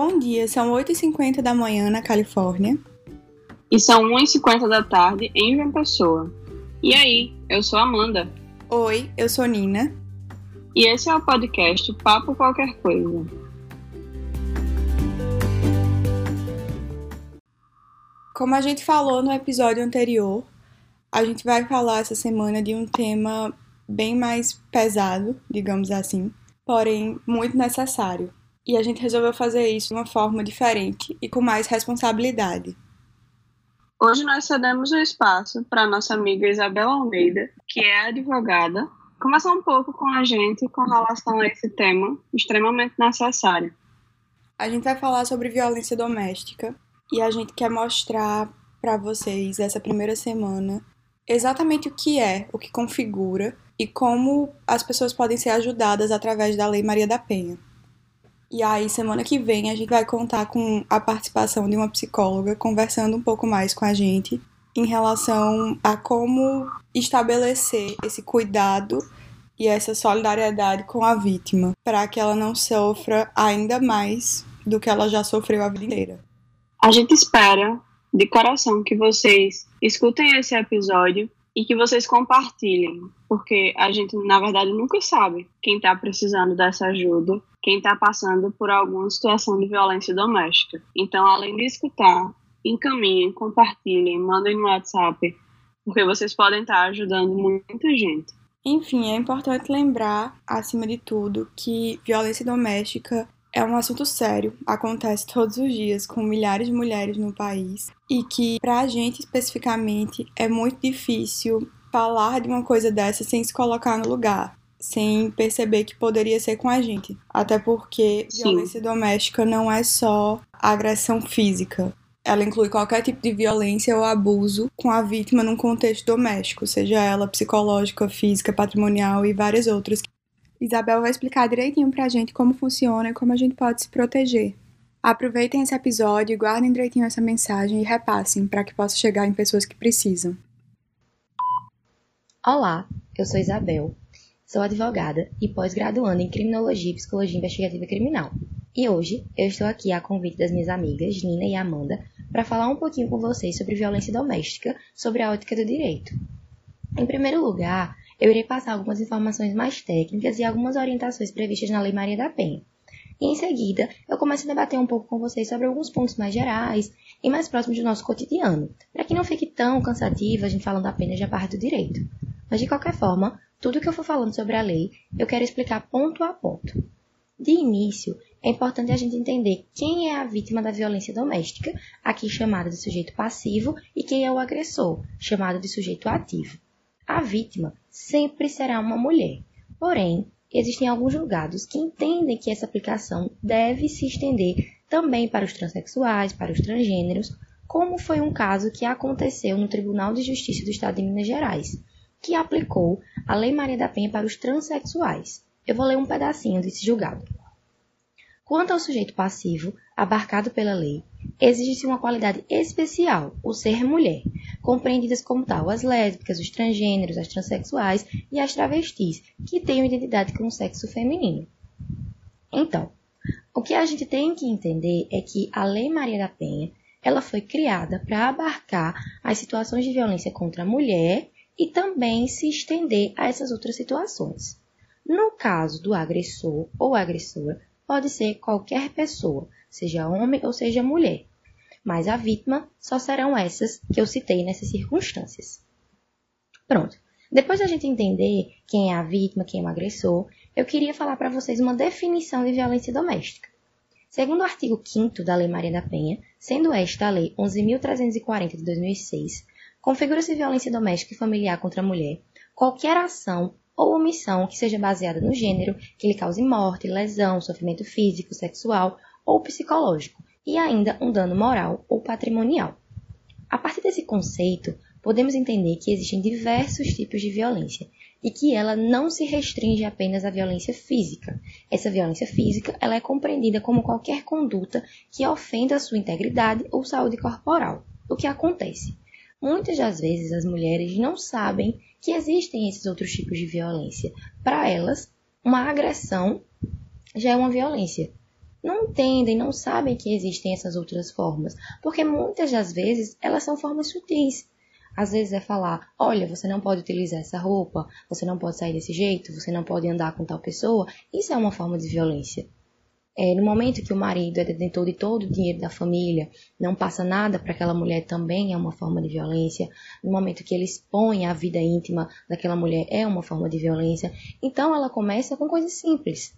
Bom dia, são 8h50 da manhã na Califórnia. E são 1h50 da tarde em João Pessoa. E aí, eu sou Amanda. Oi, eu sou Nina. E esse é o podcast Papo Qualquer Coisa. Como a gente falou no episódio anterior, a gente vai falar essa semana de um tema bem mais pesado, digamos assim, porém muito necessário. E a gente resolveu fazer isso de uma forma diferente e com mais responsabilidade. Hoje nós cedemos o espaço para nossa amiga Isabel Almeida, que é advogada, conversar um pouco com a gente com relação a esse tema extremamente necessário. A gente vai falar sobre violência doméstica e a gente quer mostrar para vocês essa primeira semana exatamente o que é, o que configura e como as pessoas podem ser ajudadas através da Lei Maria da Penha. E aí, semana que vem, a gente vai contar com a participação de uma psicóloga conversando um pouco mais com a gente em relação a como estabelecer esse cuidado e essa solidariedade com a vítima, para que ela não sofra ainda mais do que ela já sofreu a vida inteira. A gente espera de coração que vocês escutem esse episódio e que vocês compartilhem, porque a gente, na verdade, nunca sabe quem está precisando dessa ajuda, quem está passando por alguma situação de violência doméstica. Então, além de escutar, encaminhem, compartilhem, mandem no WhatsApp, porque vocês podem estar tá ajudando muita gente. Enfim, é importante lembrar, acima de tudo, que violência doméstica é um assunto sério, acontece todos os dias com milhares de mulheres no país e que, para a gente especificamente, é muito difícil falar de uma coisa dessa sem se colocar no lugar, sem perceber que poderia ser com a gente. Até porque Sim. violência doméstica não é só agressão física. Ela inclui qualquer tipo de violência ou abuso com a vítima num contexto doméstico, seja ela psicológica, física, patrimonial e várias outras Isabel vai explicar direitinho pra gente como funciona e como a gente pode se proteger. Aproveitem esse episódio, guardem direitinho essa mensagem e repassem para que possa chegar em pessoas que precisam. Olá, eu sou Isabel. Sou advogada e pós-graduanda em Criminologia e Psicologia Investigativa Criminal. E hoje eu estou aqui a convite das minhas amigas Nina e Amanda para falar um pouquinho com vocês sobre violência doméstica, sobre a ótica do direito. Em primeiro lugar, eu irei passar algumas informações mais técnicas e algumas orientações previstas na Lei Maria da Penha. E em seguida, eu começo a debater um pouco com vocês sobre alguns pontos mais gerais e mais próximos do nosso cotidiano, para que não fique tão cansativo a gente falando apenas da parte do direito. Mas de qualquer forma, tudo que eu for falando sobre a lei, eu quero explicar ponto a ponto. De início, é importante a gente entender quem é a vítima da violência doméstica, aqui chamada de sujeito passivo, e quem é o agressor, chamado de sujeito ativo. A vítima sempre será uma mulher. Porém, existem alguns julgados que entendem que essa aplicação deve se estender também para os transexuais, para os transgêneros, como foi um caso que aconteceu no Tribunal de Justiça do Estado de Minas Gerais, que aplicou a Lei Maria da Penha para os transexuais. Eu vou ler um pedacinho desse julgado. Quanto ao sujeito passivo, abarcado pela lei, exige-se uma qualidade especial, o ser mulher, compreendidas como tal as lésbicas, os transgêneros, as transexuais e as travestis, que têm identidade com o sexo feminino. Então, o que a gente tem que entender é que a Lei Maria da Penha ela foi criada para abarcar as situações de violência contra a mulher e também se estender a essas outras situações. No caso do agressor ou agressora, pode ser qualquer pessoa, seja homem ou seja mulher, mas a vítima só serão essas que eu citei nessas circunstâncias. Pronto. Depois da gente entender quem é a vítima, quem é o agressor, eu queria falar para vocês uma definição de violência doméstica. Segundo o artigo 5 da Lei Maria da Penha, sendo esta a Lei 11.340 de 2006, configura-se violência doméstica e familiar contra a mulher qualquer ação ou omissão que seja baseada no gênero, que lhe cause morte, lesão, sofrimento físico, sexual ou psicológico, e ainda um dano moral ou patrimonial. A partir desse conceito, podemos entender que existem diversos tipos de violência e que ela não se restringe apenas à violência física. Essa violência física ela é compreendida como qualquer conduta que ofenda a sua integridade ou saúde corporal. O que acontece? Muitas das vezes as mulheres não sabem que existem esses outros tipos de violência. Para elas, uma agressão já é uma violência. Não entendem, não sabem que existem essas outras formas, porque muitas das vezes elas são formas sutis. Às vezes é falar, olha, você não pode utilizar essa roupa, você não pode sair desse jeito, você não pode andar com tal pessoa. Isso é uma forma de violência. É, no momento que o marido é detentor de todo o dinheiro da família, não passa nada para aquela mulher também é uma forma de violência. No momento que ele expõe a vida íntima daquela mulher é uma forma de violência. Então ela começa com coisas simples.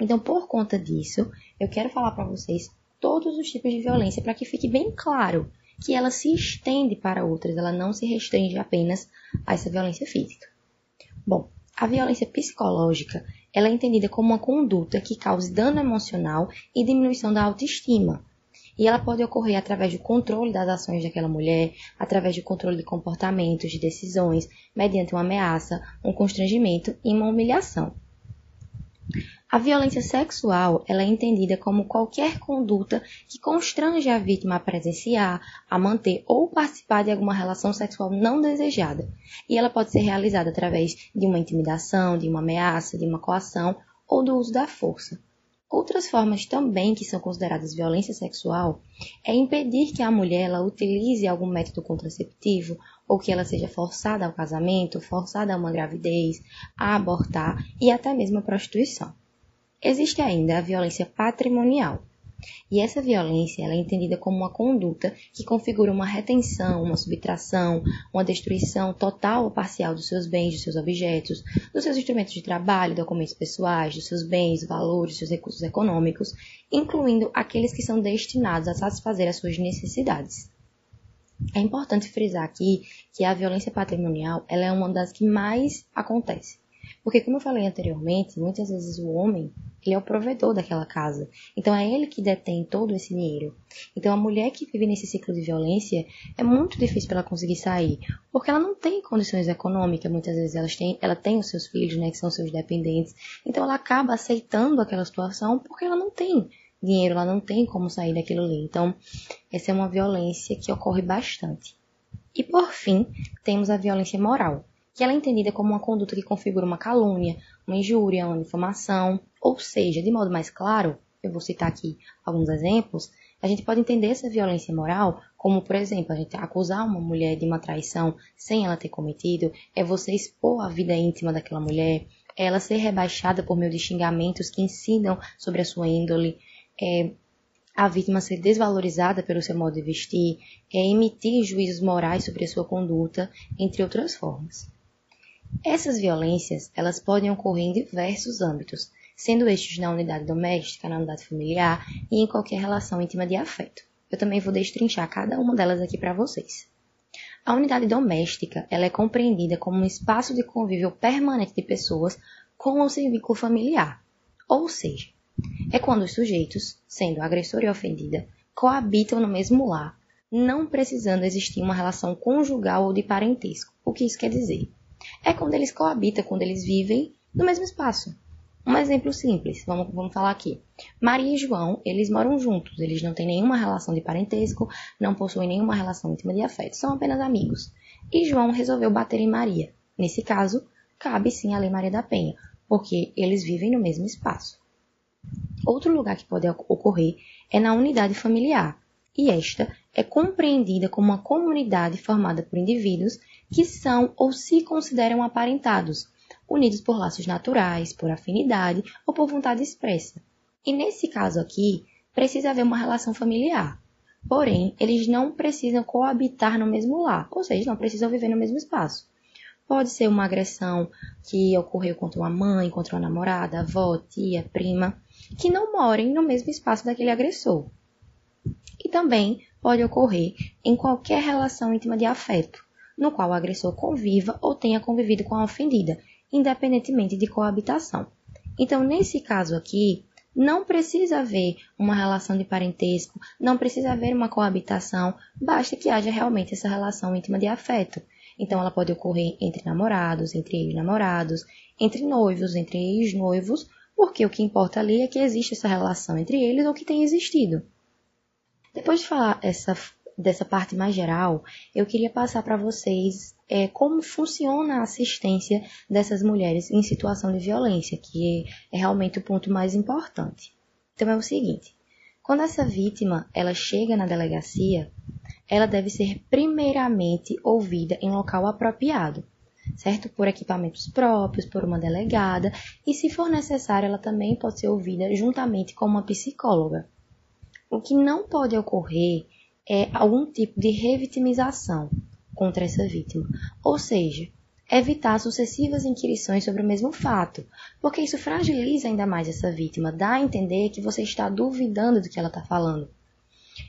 Então, por conta disso, eu quero falar para vocês todos os tipos de violência para que fique bem claro que ela se estende para outras, ela não se restringe apenas a essa violência física. Bom, a violência psicológica ela é entendida como uma conduta que cause dano emocional e diminuição da autoestima. E ela pode ocorrer através do controle das ações daquela mulher, através do controle de comportamentos, de decisões, mediante uma ameaça, um constrangimento e uma humilhação. A violência sexual ela é entendida como qualquer conduta que constrange a vítima a presenciar, a manter ou participar de alguma relação sexual não desejada. E ela pode ser realizada através de uma intimidação, de uma ameaça, de uma coação ou do uso da força. Outras formas também que são consideradas violência sexual é impedir que a mulher ela utilize algum método contraceptivo ou que ela seja forçada ao casamento, forçada a uma gravidez, a abortar e até mesmo a prostituição. Existe ainda a violência patrimonial. E essa violência é entendida como uma conduta que configura uma retenção, uma subtração, uma destruição total ou parcial dos seus bens, dos seus objetos, dos seus instrumentos de trabalho, documentos pessoais, dos seus bens, valores, dos seus recursos econômicos, incluindo aqueles que são destinados a satisfazer as suas necessidades. É importante frisar aqui que a violência patrimonial ela é uma das que mais acontece. Porque, como eu falei anteriormente, muitas vezes o homem ele é o provedor daquela casa. Então é ele que detém todo esse dinheiro. Então a mulher que vive nesse ciclo de violência é muito difícil para ela conseguir sair, porque ela não tem condições econômicas. Muitas vezes ela tem, ela tem os seus filhos, né, que são seus dependentes. Então ela acaba aceitando aquela situação porque ela não tem dinheiro, ela não tem como sair daquilo ali. Então essa é uma violência que ocorre bastante. E por fim, temos a violência moral que ela é entendida como uma conduta que configura uma calúnia, uma injúria, uma difamação, ou seja, de modo mais claro, eu vou citar aqui alguns exemplos, a gente pode entender essa violência moral como, por exemplo, a gente acusar uma mulher de uma traição sem ela ter cometido, é você expor a vida íntima daquela mulher, é ela ser rebaixada por meio de xingamentos que ensinam sobre a sua índole, é a vítima ser desvalorizada pelo seu modo de vestir, é emitir juízos morais sobre a sua conduta, entre outras formas. Essas violências, elas podem ocorrer em diversos âmbitos, sendo estes na unidade doméstica, na unidade familiar e em qualquer relação íntima de afeto. Eu também vou destrinchar cada uma delas aqui para vocês. A unidade doméstica, ela é compreendida como um espaço de convívio permanente de pessoas com ou sem vínculo familiar. Ou seja, é quando os sujeitos, sendo agressor e ofendida, coabitam no mesmo lar, não precisando existir uma relação conjugal ou de parentesco. O que isso quer dizer? é quando eles coabitam, quando eles vivem no mesmo espaço. Um exemplo simples, vamos, vamos falar aqui. Maria e João, eles moram juntos, eles não têm nenhuma relação de parentesco, não possuem nenhuma relação íntima de afeto, são apenas amigos. E João resolveu bater em Maria. Nesse caso, cabe sim a Lei Maria da Penha, porque eles vivem no mesmo espaço. Outro lugar que pode ocorrer é na unidade familiar, e esta é compreendida como uma comunidade formada por indivíduos que são ou se consideram aparentados, unidos por laços naturais, por afinidade ou por vontade expressa. E nesse caso aqui, precisa haver uma relação familiar. Porém, eles não precisam coabitar no mesmo lar, ou seja, não precisam viver no mesmo espaço. Pode ser uma agressão que ocorreu contra uma mãe, contra uma namorada, avó, tia, prima, que não morem no mesmo espaço daquele agressor. E também pode ocorrer em qualquer relação íntima de afeto, no qual o agressor conviva ou tenha convivido com a ofendida, independentemente de coabitação. Então, nesse caso aqui, não precisa haver uma relação de parentesco, não precisa haver uma coabitação, basta que haja realmente essa relação íntima de afeto. Então, ela pode ocorrer entre namorados, entre ex-namorados, entre noivos, entre ex-noivos, porque o que importa ali é que existe essa relação entre eles ou que tem existido. Depois de falar essa dessa parte mais geral, eu queria passar para vocês é, como funciona a assistência dessas mulheres em situação de violência, que é realmente o ponto mais importante. Então é o seguinte, quando essa vítima ela chega na delegacia, ela deve ser primeiramente ouvida em local apropriado, certo? Por equipamentos próprios, por uma delegada, e se for necessário, ela também pode ser ouvida juntamente com uma psicóloga. O que não pode ocorrer é algum tipo de revitimização contra essa vítima, ou seja, evitar sucessivas inquirições sobre o mesmo fato, porque isso fragiliza ainda mais essa vítima, dá a entender que você está duvidando do que ela está falando.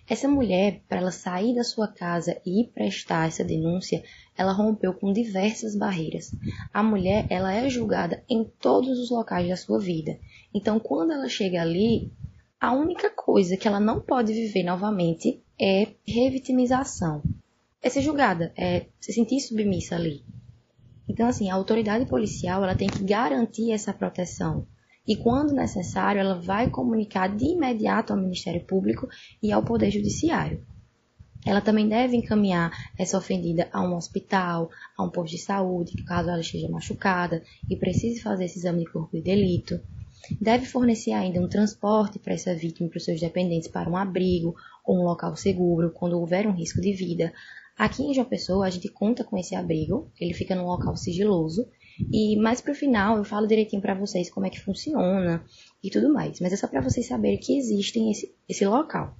Essa mulher, para ela sair da sua casa e prestar essa denúncia, ela rompeu com diversas barreiras. A mulher, ela é julgada em todos os locais da sua vida. Então, quando ela chega ali, a única coisa que ela não pode viver novamente é revitimização. É ser julgada, é se sentir submissa ali. Então, assim, a autoridade policial ela tem que garantir essa proteção. E, quando necessário, ela vai comunicar de imediato ao Ministério Público e ao Poder Judiciário. Ela também deve encaminhar essa ofendida a um hospital, a um posto de saúde, caso ela esteja machucada e precise fazer esse exame de corpo de delito. Deve fornecer ainda um transporte para essa vítima e para os seus dependentes para um abrigo ou um local seguro quando houver um risco de vida, Aqui em João Pessoa, a gente conta com esse abrigo, ele fica num local sigiloso, e mais pro final eu falo direitinho para vocês como é que funciona e tudo mais, mas é só para vocês saberem que existe esse, esse local.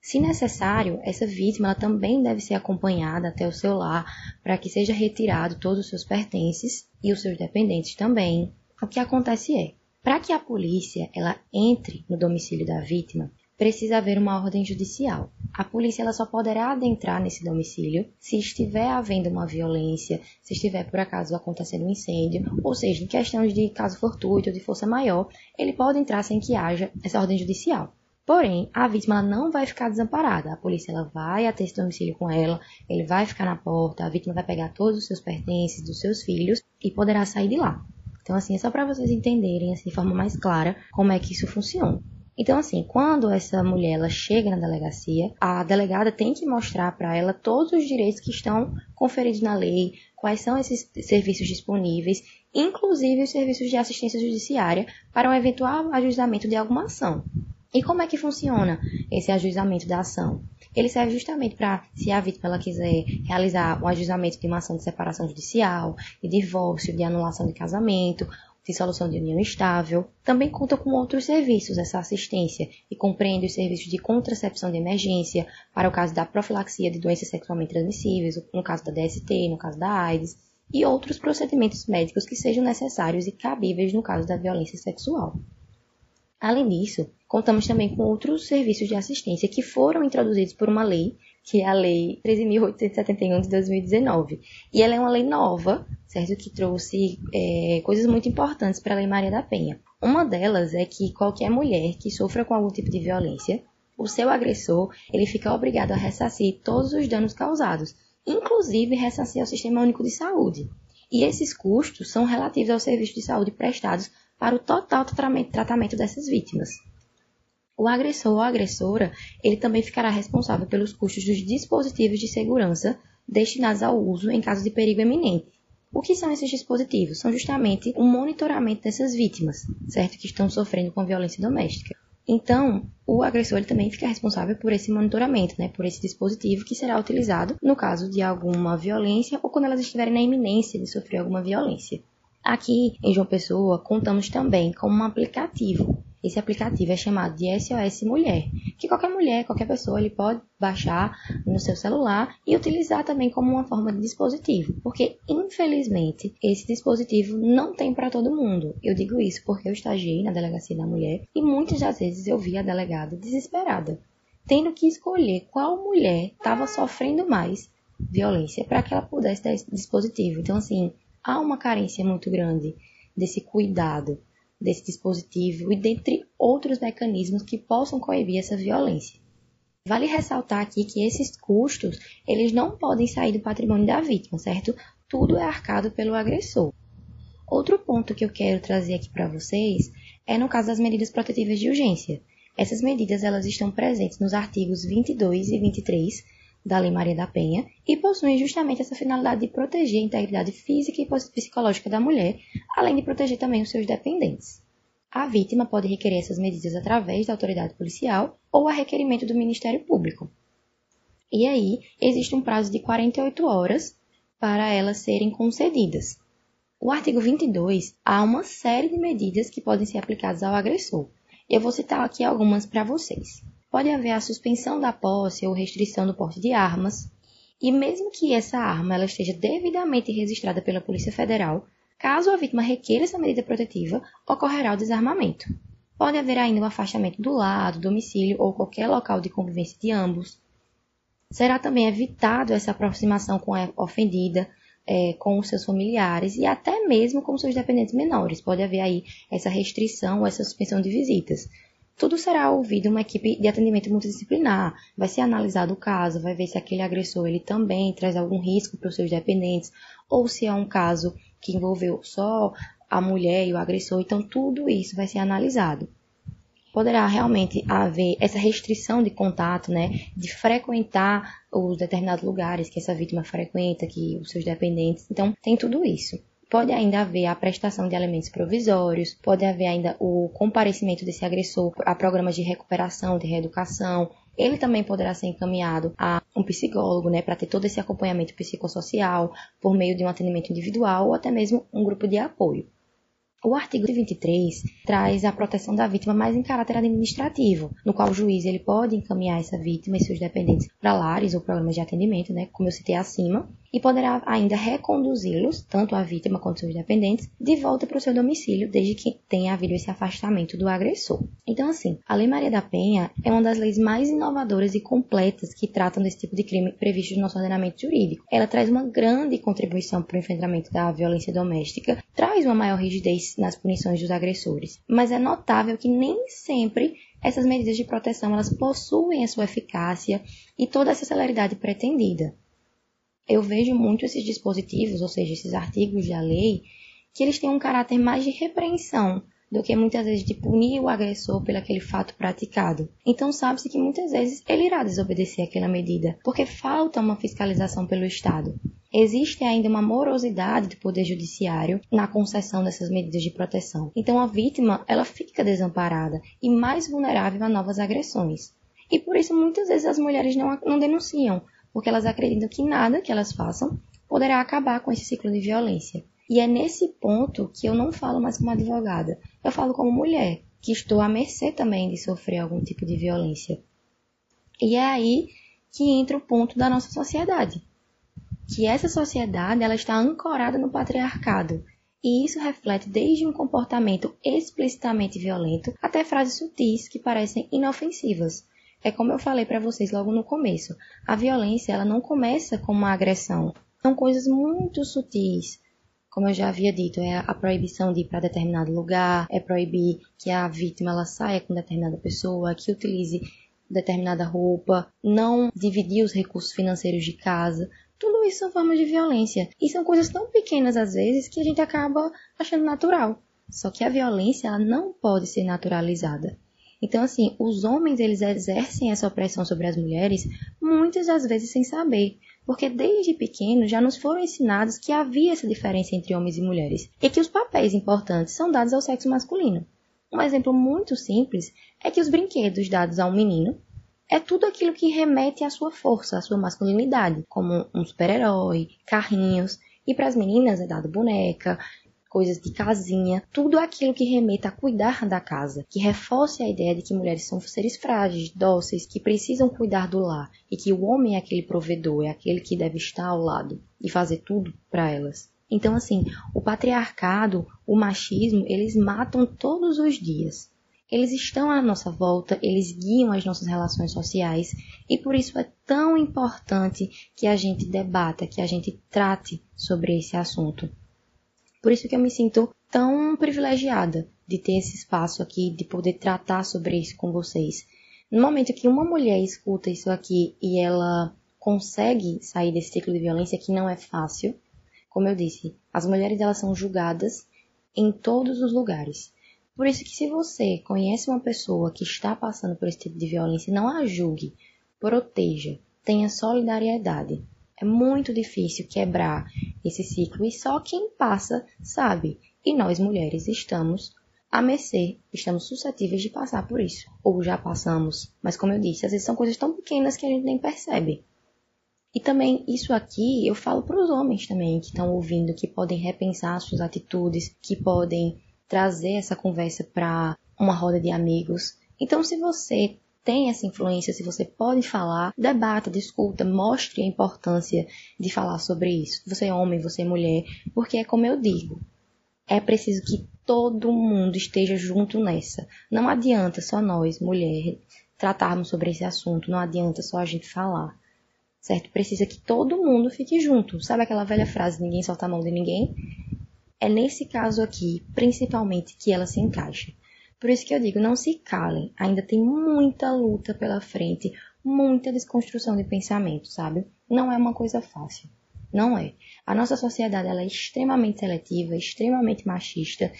Se necessário, essa vítima também deve ser acompanhada até o seu lar para que seja retirado todos os seus pertences e os seus dependentes também. O que acontece é, para que a polícia ela entre no domicílio da vítima, precisa haver uma ordem judicial. A polícia ela só poderá adentrar nesse domicílio se estiver havendo uma violência, se estiver por acaso acontecendo um incêndio, ou seja, em questões de caso fortuito, de força maior, ele pode entrar sem que haja essa ordem judicial. Porém, a vítima não vai ficar desamparada. A polícia ela vai até esse domicílio com ela, ele vai ficar na porta, a vítima vai pegar todos os seus pertences dos seus filhos e poderá sair de lá. Então, assim, é só para vocês entenderem assim, de forma mais clara como é que isso funciona. Então, assim, quando essa mulher ela chega na delegacia, a delegada tem que mostrar para ela todos os direitos que estão conferidos na lei, quais são esses serviços disponíveis, inclusive os serviços de assistência judiciária para um eventual ajuizamento de alguma ação. E como é que funciona esse ajuizamento da ação? Ele serve justamente para, se a vítima ela quiser realizar um ajuizamento de uma ação de separação judicial, de divórcio, de anulação de casamento, dissolução de união estável. Também conta com outros serviços essa assistência e compreende os serviços de contracepção de emergência para o caso da profilaxia de doenças sexualmente transmissíveis, no caso da DST, no caso da AIDS, e outros procedimentos médicos que sejam necessários e cabíveis no caso da violência sexual. Além disso, contamos também com outros serviços de assistência que foram introduzidos por uma lei que é a Lei 13.871 de 2019. E ela é uma lei nova, certo? Que trouxe é, coisas muito importantes para a Lei Maria da Penha. Uma delas é que qualquer mulher que sofra com algum tipo de violência, o seu agressor, ele fica obrigado a ressarcir todos os danos causados, inclusive ressarcir ao Sistema Único de Saúde. E esses custos são relativos aos serviços de saúde prestados para o total tratamento dessas vítimas. O agressor ou agressora, ele também ficará responsável pelos custos dos dispositivos de segurança destinados ao uso em caso de perigo eminente. O que são esses dispositivos? São justamente o monitoramento dessas vítimas, certo? Que estão sofrendo com violência doméstica. Então, o agressor ele também fica responsável por esse monitoramento, né, por esse dispositivo que será utilizado no caso de alguma violência ou quando elas estiverem na iminência de sofrer alguma violência. Aqui em João Pessoa, contamos também com um aplicativo esse aplicativo é chamado de SOS Mulher, que qualquer mulher, qualquer pessoa, ele pode baixar no seu celular e utilizar também como uma forma de dispositivo, porque infelizmente esse dispositivo não tem para todo mundo. Eu digo isso porque eu estagiei na delegacia da mulher e muitas das vezes eu vi a delegada desesperada, tendo que escolher qual mulher estava sofrendo mais violência para que ela pudesse ter esse dispositivo. Então assim, há uma carência muito grande desse cuidado desse dispositivo e dentre outros mecanismos que possam coibir essa violência. Vale ressaltar aqui que esses custos, eles não podem sair do patrimônio da vítima, certo? Tudo é arcado pelo agressor. Outro ponto que eu quero trazer aqui para vocês é no caso das medidas protetivas de urgência. Essas medidas elas estão presentes nos artigos 22 e 23 da Lei Maria da Penha e possuem justamente essa finalidade de proteger a integridade física e psicológica da mulher, além de proteger também os seus dependentes. a vítima pode requerer essas medidas através da autoridade policial ou a requerimento do Ministério Público. E aí, existe um prazo de 48 horas para elas serem concedidas. O artigo 22 há uma série de medidas que podem ser aplicadas ao agressor. Eu vou citar aqui algumas para vocês. Pode haver a suspensão da posse ou restrição do porte de armas, e mesmo que essa arma ela esteja devidamente registrada pela Polícia Federal, Caso a vítima requeira essa medida protetiva, ocorrerá o desarmamento. Pode haver ainda um afastamento do lado, domicílio ou qualquer local de convivência de ambos. Será também evitado essa aproximação com a ofendida, é, com os seus familiares e até mesmo com seus dependentes menores. Pode haver aí essa restrição ou essa suspensão de visitas. Tudo será ouvido uma equipe de atendimento multidisciplinar. Vai ser analisado o caso, vai ver se aquele agressor ele também traz algum risco para os seus dependentes ou se é um caso que envolveu só a mulher e o agressor, então tudo isso vai ser analisado. Poderá realmente haver essa restrição de contato, né, de frequentar os determinados lugares que essa vítima frequenta, que os seus dependentes. Então, tem tudo isso. Pode ainda haver a prestação de alimentos provisórios, pode haver ainda o comparecimento desse agressor a programas de recuperação, de reeducação, ele também poderá ser encaminhado a um psicólogo, né, para ter todo esse acompanhamento psicossocial por meio de um atendimento individual ou até mesmo um grupo de apoio. O artigo 23 traz a proteção da vítima mais em caráter administrativo, no qual o juiz ele pode encaminhar essa vítima e seus dependentes para lares ou programas de atendimento, né, como eu citei acima, e poderá ainda reconduzi-los, tanto a vítima quanto seus dependentes, de volta para o seu domicílio, desde que tenha havido esse afastamento do agressor. Então, assim, a Lei Maria da Penha é uma das leis mais inovadoras e completas que tratam desse tipo de crime previsto no nosso ordenamento jurídico. Ela traz uma grande contribuição para o enfrentamento da violência doméstica, traz uma maior rigidez nas punições dos agressores, mas é notável que nem sempre essas medidas de proteção elas possuem a sua eficácia e toda essa celeridade pretendida eu vejo muito esses dispositivos, ou seja, esses artigos da lei, que eles têm um caráter mais de repreensão do que muitas vezes de punir o agressor pelo aquele fato praticado. Então sabe-se que muitas vezes ele irá desobedecer aquela medida, porque falta uma fiscalização pelo Estado. Existe ainda uma morosidade do poder judiciário na concessão dessas medidas de proteção. Então a vítima, ela fica desamparada e mais vulnerável a novas agressões. E por isso muitas vezes as mulheres não, não denunciam, porque elas acreditam que nada que elas façam poderá acabar com esse ciclo de violência. E é nesse ponto que eu não falo mais como advogada, eu falo como mulher, que estou à mercê também de sofrer algum tipo de violência. E é aí que entra o ponto da nossa sociedade. Que essa sociedade ela está ancorada no patriarcado. E isso reflete desde um comportamento explicitamente violento até frases sutis que parecem inofensivas, é como eu falei para vocês logo no começo. A violência, ela não começa com uma agressão. São coisas muito sutis. Como eu já havia dito, é a proibição de ir para determinado lugar, é proibir que a vítima ela saia com determinada pessoa, que utilize determinada roupa, não dividir os recursos financeiros de casa. Tudo isso são formas de violência. E são coisas tão pequenas às vezes que a gente acaba achando natural. Só que a violência ela não pode ser naturalizada. Então, assim, os homens eles exercem essa opressão sobre as mulheres muitas das vezes sem saber, porque desde pequenos já nos foram ensinados que havia essa diferença entre homens e mulheres e que os papéis importantes são dados ao sexo masculino. Um exemplo muito simples é que os brinquedos dados a um menino é tudo aquilo que remete à sua força, à sua masculinidade, como um super-herói, carrinhos, e para as meninas é dado boneca, coisas de casinha, tudo aquilo que remeta a cuidar da casa, que reforce a ideia de que mulheres são seres frágeis, dóceis, que precisam cuidar do lar e que o homem é aquele provedor, é aquele que deve estar ao lado e fazer tudo para elas. Então, assim, o patriarcado, o machismo, eles matam todos os dias. Eles estão à nossa volta, eles guiam as nossas relações sociais e por isso é tão importante que a gente debata, que a gente trate sobre esse assunto. Por isso que eu me sinto tão privilegiada de ter esse espaço aqui, de poder tratar sobre isso com vocês. No momento que uma mulher escuta isso aqui e ela consegue sair desse ciclo de violência, que não é fácil, como eu disse, as mulheres elas são julgadas em todos os lugares. Por isso que se você conhece uma pessoa que está passando por esse tipo de violência, não a julgue, proteja, tenha solidariedade. É muito difícil quebrar esse ciclo e só quem passa sabe. E nós mulheres estamos à mercê, estamos suscetíveis de passar por isso. Ou já passamos. Mas como eu disse, às vezes são coisas tão pequenas que a gente nem percebe. E também isso aqui eu falo para os homens também que estão ouvindo, que podem repensar suas atitudes, que podem trazer essa conversa para uma roda de amigos. Então, se você tem essa influência, se você pode falar, debata, discuta, mostre a importância de falar sobre isso. Você é homem, você é mulher, porque é como eu digo, é preciso que todo mundo esteja junto nessa. Não adianta só nós, mulheres, tratarmos sobre esse assunto, não adianta só a gente falar. Certo? Precisa que todo mundo fique junto. Sabe aquela velha frase, ninguém solta a mão de ninguém? É nesse caso aqui, principalmente, que ela se encaixa. Por isso que eu digo, não se calem. Ainda tem muita luta pela frente, muita desconstrução de pensamento, sabe? Não é uma coisa fácil. Não é. A nossa sociedade ela é extremamente seletiva, extremamente machista.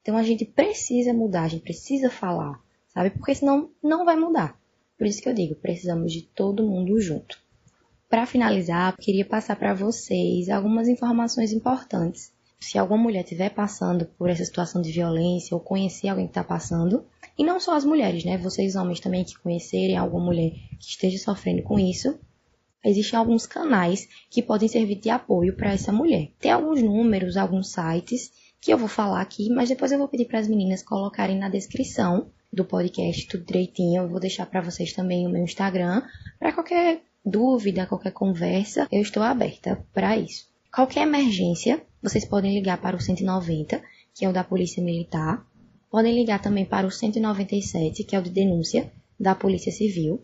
Então a gente precisa mudar, a gente precisa falar, sabe? Porque senão não vai mudar. Por isso que eu digo, precisamos de todo mundo junto. Para finalizar, queria passar para vocês algumas informações importantes se alguma mulher estiver passando por essa situação de violência ou conhecer alguém que está passando, e não só as mulheres, né? Vocês homens também que conhecerem alguma mulher que esteja sofrendo com isso, existem alguns canais que podem servir de apoio para essa mulher. Tem alguns números, alguns sites que eu vou falar aqui, mas depois eu vou pedir para as meninas colocarem na descrição do podcast tudo direitinho. Eu vou deixar para vocês também o meu Instagram para qualquer dúvida, qualquer conversa, eu estou aberta para isso. Qualquer emergência, vocês podem ligar para o 190, que é o da Polícia Militar. Podem ligar também para o 197, que é o de denúncia da Polícia Civil.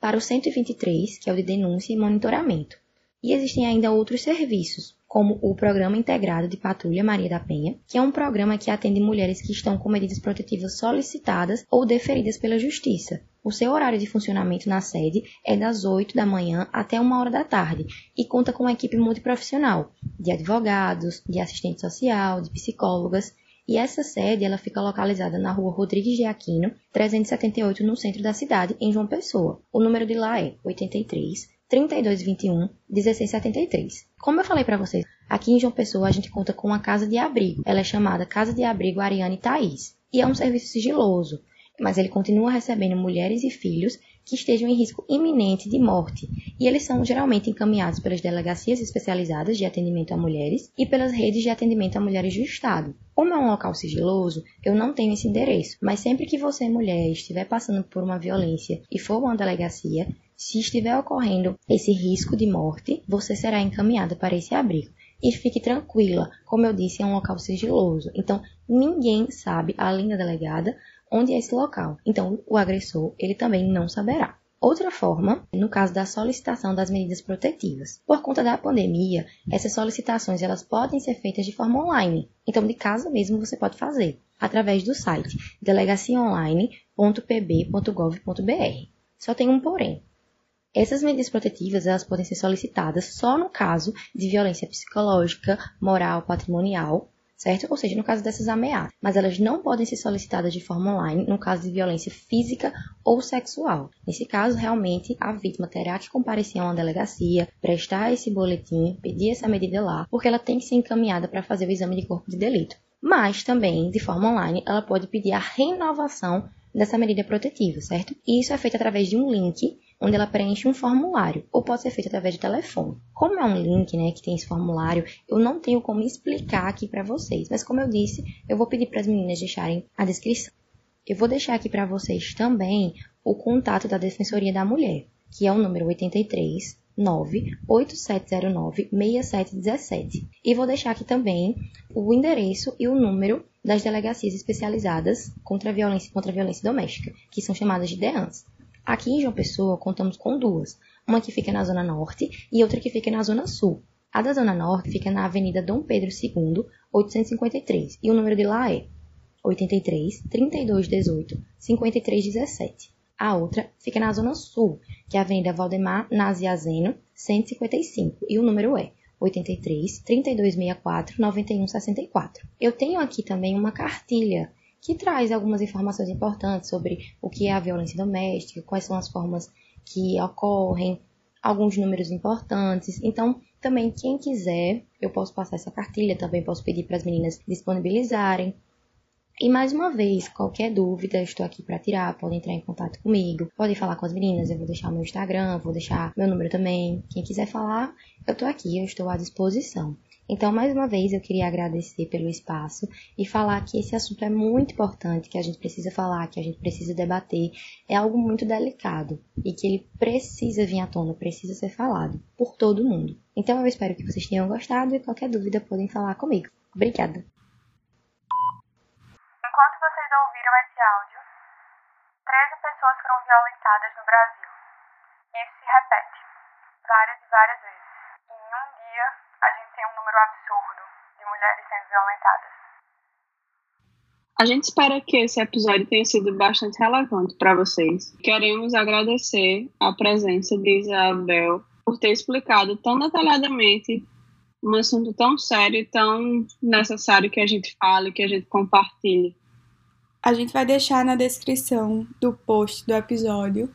Para o 123, que é o de denúncia e monitoramento. E existem ainda outros serviços, como o Programa Integrado de Patrulha Maria da Penha, que é um programa que atende mulheres que estão com medidas protetivas solicitadas ou deferidas pela Justiça. O seu horário de funcionamento na sede é das 8 da manhã até 1 hora da tarde e conta com uma equipe multiprofissional, de advogados, de assistente social, de psicólogas, e essa sede ela fica localizada na rua Rodrigues de Aquino, 378, no centro da cidade, em João Pessoa. O número de lá é 83 3221 1673. Como eu falei para vocês, aqui em João Pessoa a gente conta com uma casa de abrigo. Ela é chamada Casa de Abrigo Ariane Thaís. E é um serviço sigiloso, mas ele continua recebendo mulheres e filhos que estejam em risco iminente de morte, e eles são geralmente encaminhados pelas delegacias especializadas de atendimento a mulheres e pelas redes de atendimento a mulheres do Estado. Como é um local sigiloso, eu não tenho esse endereço, mas sempre que você, mulher, estiver passando por uma violência e for uma delegacia, se estiver ocorrendo esse risco de morte, você será encaminhada para esse abrigo. E fique tranquila, como eu disse, é um local sigiloso. Então, ninguém sabe, além da delegada, onde é esse local. Então, o agressor, ele também não saberá. Outra forma, no caso da solicitação das medidas protetivas. Por conta da pandemia, essas solicitações elas podem ser feitas de forma online. Então, de casa mesmo você pode fazer através do site delegaciaonline.pb.gov.br. Só tem um porém. Essas medidas protetivas elas podem ser solicitadas só no caso de violência psicológica, moral, patrimonial, certo? Ou seja, no caso dessas ameaças. Mas elas não podem ser solicitadas de forma online no caso de violência física ou sexual. Nesse caso, realmente, a vítima terá que comparecer a uma delegacia, prestar esse boletim, pedir essa medida lá, porque ela tem que ser encaminhada para fazer o exame de corpo de delito. Mas também, de forma online, ela pode pedir a renovação dessa medida protetiva, certo? E isso é feito através de um link onde ela preenche um formulário, ou pode ser feito através de telefone. Como é um link, né, que tem esse formulário, eu não tenho como explicar aqui para vocês, mas como eu disse, eu vou pedir para as meninas deixarem a descrição. Eu vou deixar aqui para vocês também o contato da Defensoria da Mulher, que é o número 83 98709 6717. E vou deixar aqui também o endereço e o número das delegacias especializadas contra a violência e contra a violência doméstica, que são chamadas de DEANs. Aqui em João Pessoa, contamos com duas. Uma que fica na Zona Norte e outra que fica na Zona Sul. A da Zona Norte fica na Avenida Dom Pedro II, 853, e o número de lá é 83 32 18 53 17. A outra fica na Zona Sul, que é a Avenida Valdemar Naziazeno, 155, e o número é 83 32 64 91 64. Eu tenho aqui também uma cartilha que traz algumas informações importantes sobre o que é a violência doméstica, quais são as formas que ocorrem, alguns números importantes. Então, também quem quiser, eu posso passar essa cartilha, também posso pedir para as meninas disponibilizarem. E mais uma vez, qualquer dúvida, estou aqui para tirar. Podem entrar em contato comigo, podem falar com as meninas. Eu vou deixar meu Instagram, vou deixar meu número também. Quem quiser falar, eu estou aqui, eu estou à disposição. Então, mais uma vez, eu queria agradecer pelo espaço e falar que esse assunto é muito importante, que a gente precisa falar, que a gente precisa debater. É algo muito delicado e que ele precisa vir à tona, precisa ser falado por todo mundo. Então, eu espero que vocês tenham gostado e qualquer dúvida podem falar comigo. Obrigada! Enquanto vocês ouviram esse áudio, 13 pessoas foram violentadas no Brasil. Isso se repete várias e várias vezes. E em um dia, a gente tem um número absurdo de mulheres sendo violentadas. A gente espera que esse episódio tenha sido bastante relevante para vocês. Queremos agradecer a presença de Isabel por ter explicado tão detalhadamente um assunto tão sério e tão necessário que a gente fale, que a gente compartilhe. A gente vai deixar na descrição do post do episódio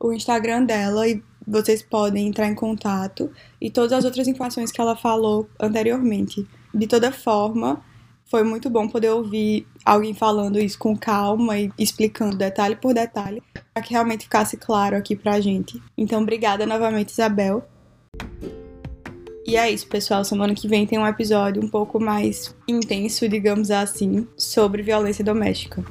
o Instagram dela e vocês podem entrar em contato e todas as outras informações que ela falou anteriormente. De toda forma, foi muito bom poder ouvir alguém falando isso com calma e explicando detalhe por detalhe, para que realmente ficasse claro aqui pra gente. Então, obrigada novamente, Isabel. E é isso, pessoal. Semana que vem tem um episódio um pouco mais intenso, digamos assim, sobre violência doméstica.